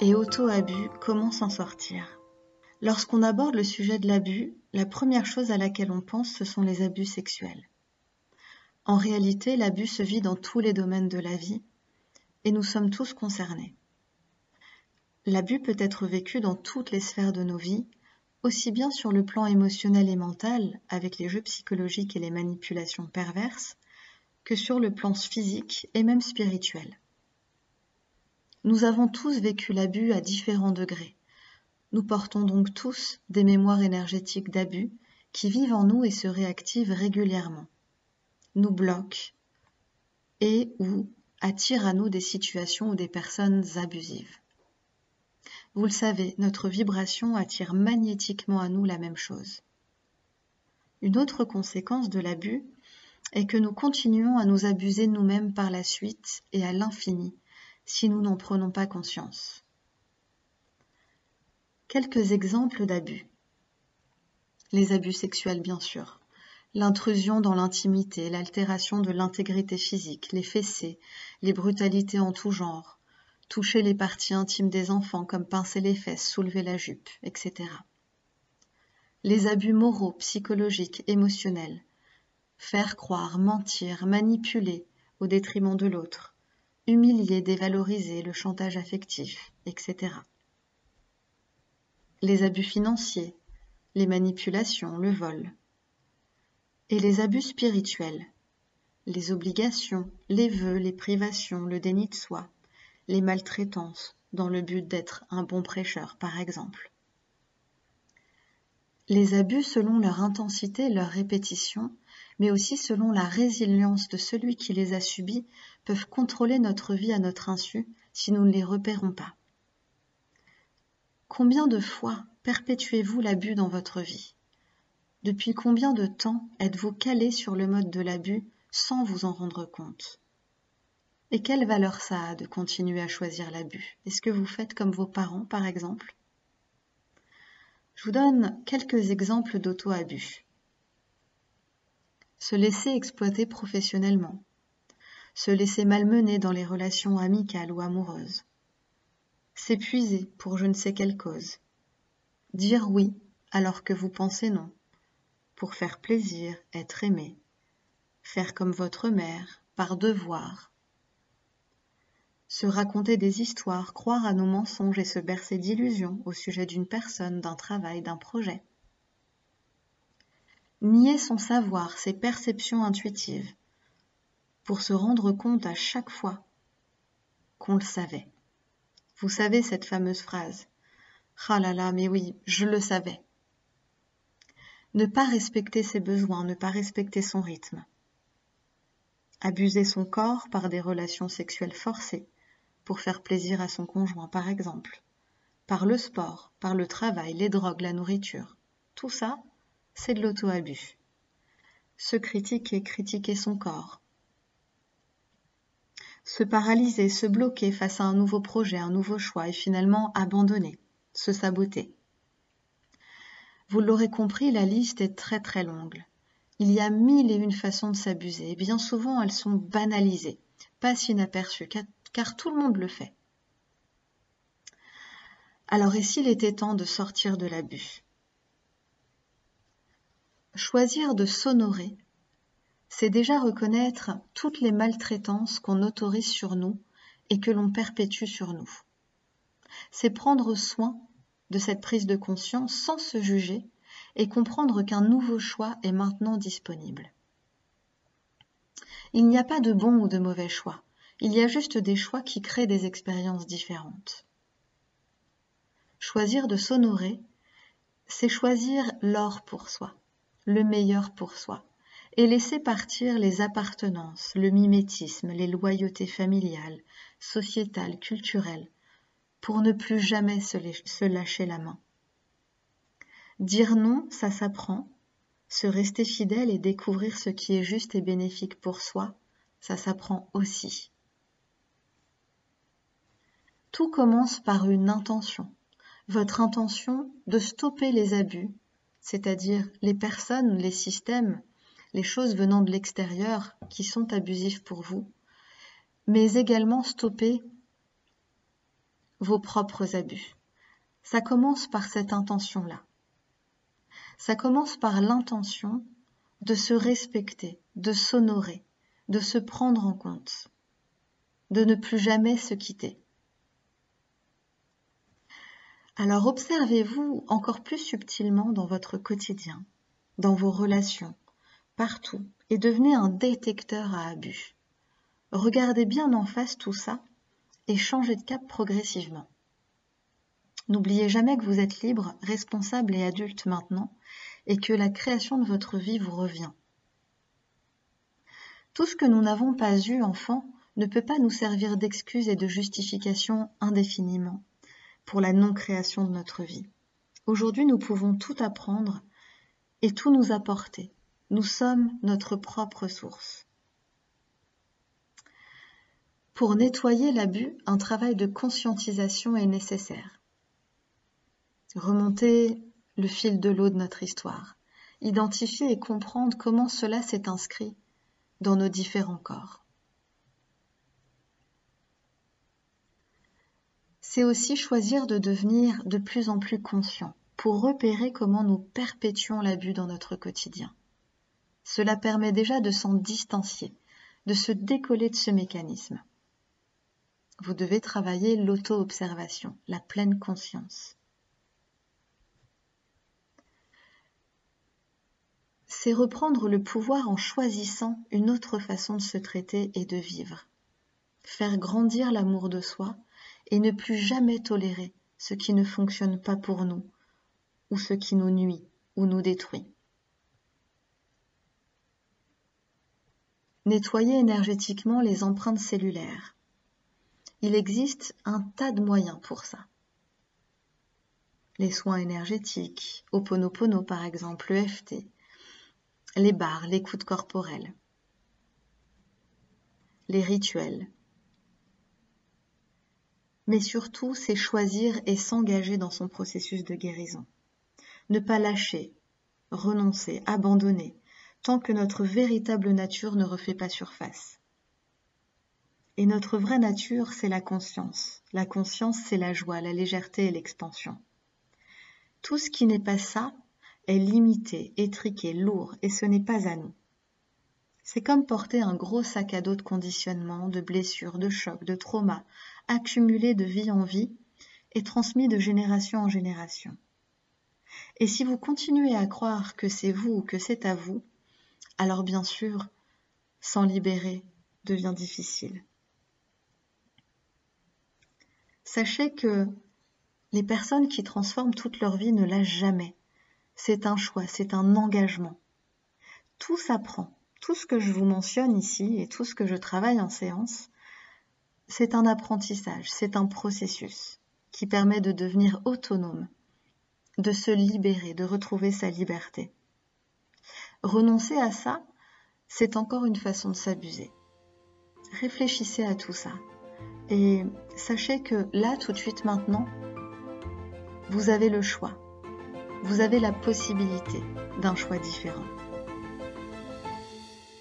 et auto-abus, comment s'en sortir? Lorsqu'on aborde le sujet de l'abus, la première chose à laquelle on pense, ce sont les abus sexuels. En réalité, l'abus se vit dans tous les domaines de la vie et nous sommes tous concernés. L'abus peut être vécu dans toutes les sphères de nos vies, aussi bien sur le plan émotionnel et mental, avec les jeux psychologiques et les manipulations perverses, que sur le plan physique et même spirituel. Nous avons tous vécu l'abus à différents degrés. Nous portons donc tous des mémoires énergétiques d'abus qui vivent en nous et se réactivent régulièrement, nous bloquent et ou attirent à nous des situations ou des personnes abusives. Vous le savez, notre vibration attire magnétiquement à nous la même chose. Une autre conséquence de l'abus est que nous continuons à nous abuser nous-mêmes par la suite et à l'infini si nous n'en prenons pas conscience. Quelques exemples d'abus. Les abus sexuels, bien sûr. L'intrusion dans l'intimité, l'altération de l'intégrité physique, les fessées, les brutalités en tout genre, toucher les parties intimes des enfants comme pincer les fesses, soulever la jupe, etc. Les abus moraux, psychologiques, émotionnels. Faire croire, mentir, manipuler au détriment de l'autre. Humilier, dévaloriser, le chantage affectif, etc les abus financiers, les manipulations, le vol, et les abus spirituels, les obligations, les vœux, les privations, le déni de soi, les maltraitances, dans le but d'être un bon prêcheur, par exemple. Les abus selon leur intensité, leur répétition, mais aussi selon la résilience de celui qui les a subis, peuvent contrôler notre vie à notre insu si nous ne les repérons pas. Combien de fois perpétuez-vous l'abus dans votre vie? Depuis combien de temps êtes-vous calé sur le mode de l'abus sans vous en rendre compte? Et quelle valeur ça a de continuer à choisir l'abus? Est-ce que vous faites comme vos parents, par exemple? Je vous donne quelques exemples d'auto-abus. Se laisser exploiter professionnellement. Se laisser malmener dans les relations amicales ou amoureuses s'épuiser pour je ne sais quelle cause, dire oui alors que vous pensez non, pour faire plaisir, être aimé, faire comme votre mère, par devoir, se raconter des histoires, croire à nos mensonges et se bercer d'illusions au sujet d'une personne, d'un travail, d'un projet. Nier son savoir, ses perceptions intuitives, pour se rendre compte à chaque fois qu'on le savait. Vous savez cette fameuse phrase. Ah là là, mais oui, je le savais. Ne pas respecter ses besoins, ne pas respecter son rythme. Abuser son corps par des relations sexuelles forcées pour faire plaisir à son conjoint, par exemple. Par le sport, par le travail, les drogues, la nourriture. Tout ça, c'est de l'auto-abus. Se critiquer, critiquer son corps, se paralyser, se bloquer face à un nouveau projet, un nouveau choix et finalement abandonner, se saboter. Vous l'aurez compris, la liste est très très longue. Il y a mille et une façons de s'abuser et bien souvent elles sont banalisées, passent inaperçues, car tout le monde le fait. Alors et s'il était temps de sortir de l'abus? Choisir de s'honorer c'est déjà reconnaître toutes les maltraitances qu'on autorise sur nous et que l'on perpétue sur nous. C'est prendre soin de cette prise de conscience sans se juger et comprendre qu'un nouveau choix est maintenant disponible. Il n'y a pas de bon ou de mauvais choix, il y a juste des choix qui créent des expériences différentes. Choisir de s'honorer, c'est choisir l'or pour soi, le meilleur pour soi, et laisser partir les appartenances, le mimétisme, les loyautés familiales, sociétales, culturelles, pour ne plus jamais se lâcher la main. Dire non, ça s'apprend. Se rester fidèle et découvrir ce qui est juste et bénéfique pour soi, ça s'apprend aussi. Tout commence par une intention. Votre intention de stopper les abus, c'est-à-dire les personnes, les systèmes les choses venant de l'extérieur qui sont abusifs pour vous, mais également stopper vos propres abus. Ça commence par cette intention-là. Ça commence par l'intention de se respecter, de s'honorer, de se prendre en compte, de ne plus jamais se quitter. Alors observez-vous encore plus subtilement dans votre quotidien, dans vos relations, partout, et devenez un détecteur à abus. Regardez bien en face tout ça et changez de cap progressivement. N'oubliez jamais que vous êtes libre, responsable et adulte maintenant, et que la création de votre vie vous revient. Tout ce que nous n'avons pas eu enfant ne peut pas nous servir d'excuse et de justification indéfiniment pour la non-création de notre vie. Aujourd'hui, nous pouvons tout apprendre et tout nous apporter. Nous sommes notre propre source. Pour nettoyer l'abus, un travail de conscientisation est nécessaire. Remonter le fil de l'eau de notre histoire, identifier et comprendre comment cela s'est inscrit dans nos différents corps. C'est aussi choisir de devenir de plus en plus conscient pour repérer comment nous perpétuons l'abus dans notre quotidien. Cela permet déjà de s'en distancier, de se décoller de ce mécanisme. Vous devez travailler l'auto-observation, la pleine conscience. c'est reprendre le pouvoir en choisissant une autre façon de se traiter et de vivre. Faire grandir l'amour de soi et ne plus jamais tolérer ce qui ne fonctionne pas pour nous ou ce qui nous nuit ou nous détruit. Nettoyer énergétiquement les empreintes cellulaires. Il existe un tas de moyens pour ça. Les soins énergétiques, Oponopono par exemple, l'EFT, les barres, l'écoute corporelle, les rituels. Mais surtout, c'est choisir et s'engager dans son processus de guérison. Ne pas lâcher, renoncer, abandonner, tant que notre véritable nature ne refait pas surface. Et notre vraie nature, c'est la conscience. La conscience, c'est la joie, la légèreté et l'expansion. Tout ce qui n'est pas ça est limité, étriqué, lourd, et ce n'est pas à nous. C'est comme porter un gros sac à dos de conditionnement, de blessures, de chocs, de traumas, accumulés de vie en vie et transmis de génération en génération. Et si vous continuez à croire que c'est vous ou que c'est à vous, alors bien sûr, s'en libérer devient difficile. Sachez que les personnes qui transforment toute leur vie ne lâchent jamais c'est un choix, c'est un engagement. Tout s'apprend. Tout ce que je vous mentionne ici et tout ce que je travaille en séance, c'est un apprentissage, c'est un processus qui permet de devenir autonome, de se libérer, de retrouver sa liberté. Renoncer à ça, c'est encore une façon de s'abuser. Réfléchissez à tout ça et sachez que là, tout de suite maintenant, vous avez le choix vous avez la possibilité d'un choix différent.